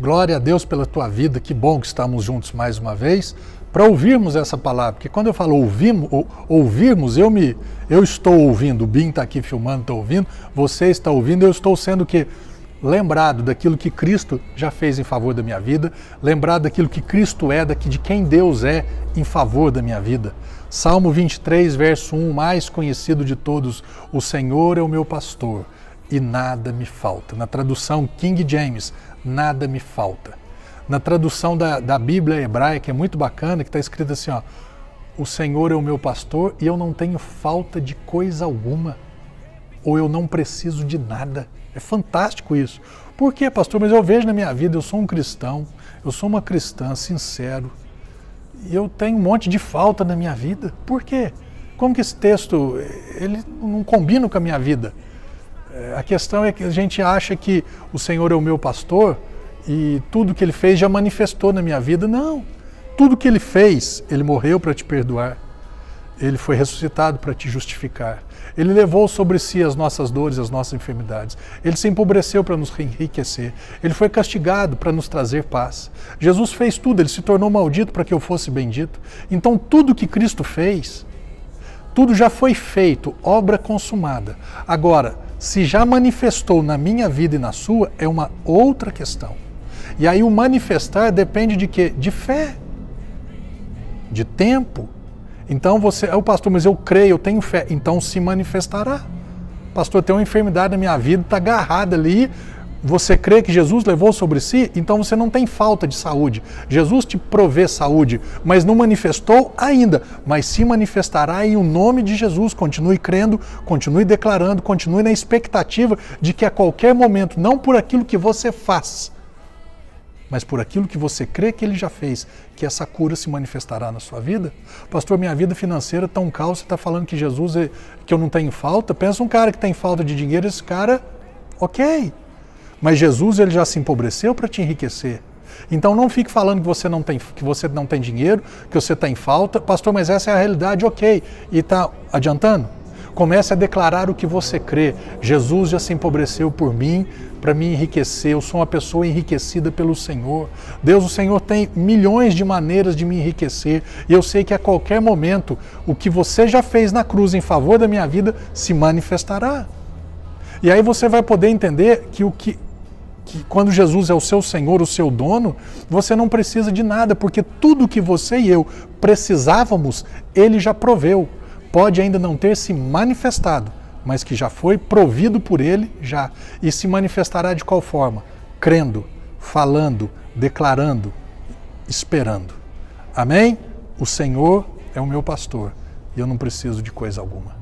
Glória a Deus pela tua vida, que bom que estamos juntos mais uma vez para ouvirmos essa palavra. Porque quando eu falo ouvimos, ou, ouvirmos, eu me eu estou ouvindo, o Bim está aqui filmando, está ouvindo, você está ouvindo, eu estou sendo que lembrado daquilo que Cristo já fez em favor da minha vida, lembrado daquilo que Cristo é, de quem Deus é em favor da minha vida. Salmo 23, verso 1, mais conhecido de todos: O Senhor é o meu pastor e nada me falta. Na tradução King James, nada me falta. Na tradução da, da Bíblia hebraica, é muito bacana, que está escrito assim: ó, O Senhor é o meu pastor e eu não tenho falta de coisa alguma, ou eu não preciso de nada. É fantástico isso. Por quê, pastor? Mas eu vejo na minha vida, eu sou um cristão, eu sou uma cristã sincero, e eu tenho um monte de falta na minha vida. Por quê? Como que esse texto ele não combina com a minha vida? É, a questão é que a gente acha que o Senhor é o meu pastor e tudo que ele fez já manifestou na minha vida. Não. Tudo que ele fez, ele morreu para te perdoar. Ele foi ressuscitado para te justificar. Ele levou sobre si as nossas dores, as nossas enfermidades. Ele se empobreceu para nos enriquecer. Ele foi castigado para nos trazer paz. Jesus fez tudo, ele se tornou maldito para que eu fosse bendito. Então, tudo que Cristo fez, tudo já foi feito, obra consumada. Agora, se já manifestou na minha vida e na sua, é uma outra questão. E aí o manifestar depende de quê? De fé, de tempo. Então você, é o pastor, mas eu creio, eu tenho fé, então se manifestará. Pastor, tem uma enfermidade na minha vida, está agarrada ali, você crê que Jesus levou sobre si, então você não tem falta de saúde. Jesus te provê saúde, mas não manifestou ainda, mas se manifestará em o nome de Jesus. Continue crendo, continue declarando, continue na expectativa de que a qualquer momento, não por aquilo que você faz, mas por aquilo que você crê que ele já fez, que essa cura se manifestará na sua vida. Pastor, minha vida financeira está um caos, você está falando que Jesus é, que eu não tenho falta? Pensa um cara que tem falta de dinheiro, esse cara, ok, mas Jesus ele já se empobreceu para te enriquecer. Então não fique falando que você não tem, que você não tem dinheiro, que você está em falta. Pastor, mas essa é a realidade, ok. E está adiantando? Comece a declarar o que você crê. Jesus já se empobreceu por mim, para me enriquecer. Eu sou uma pessoa enriquecida pelo Senhor. Deus, o Senhor tem milhões de maneiras de me enriquecer. E eu sei que a qualquer momento o que você já fez na cruz em favor da minha vida se manifestará. E aí você vai poder entender que o que que quando Jesus é o seu Senhor, o seu dono, você não precisa de nada, porque tudo que você e eu precisávamos, ele já proveu. Pode ainda não ter se manifestado, mas que já foi provido por ele já. E se manifestará de qual forma? Crendo, falando, declarando, esperando. Amém? O Senhor é o meu pastor e eu não preciso de coisa alguma.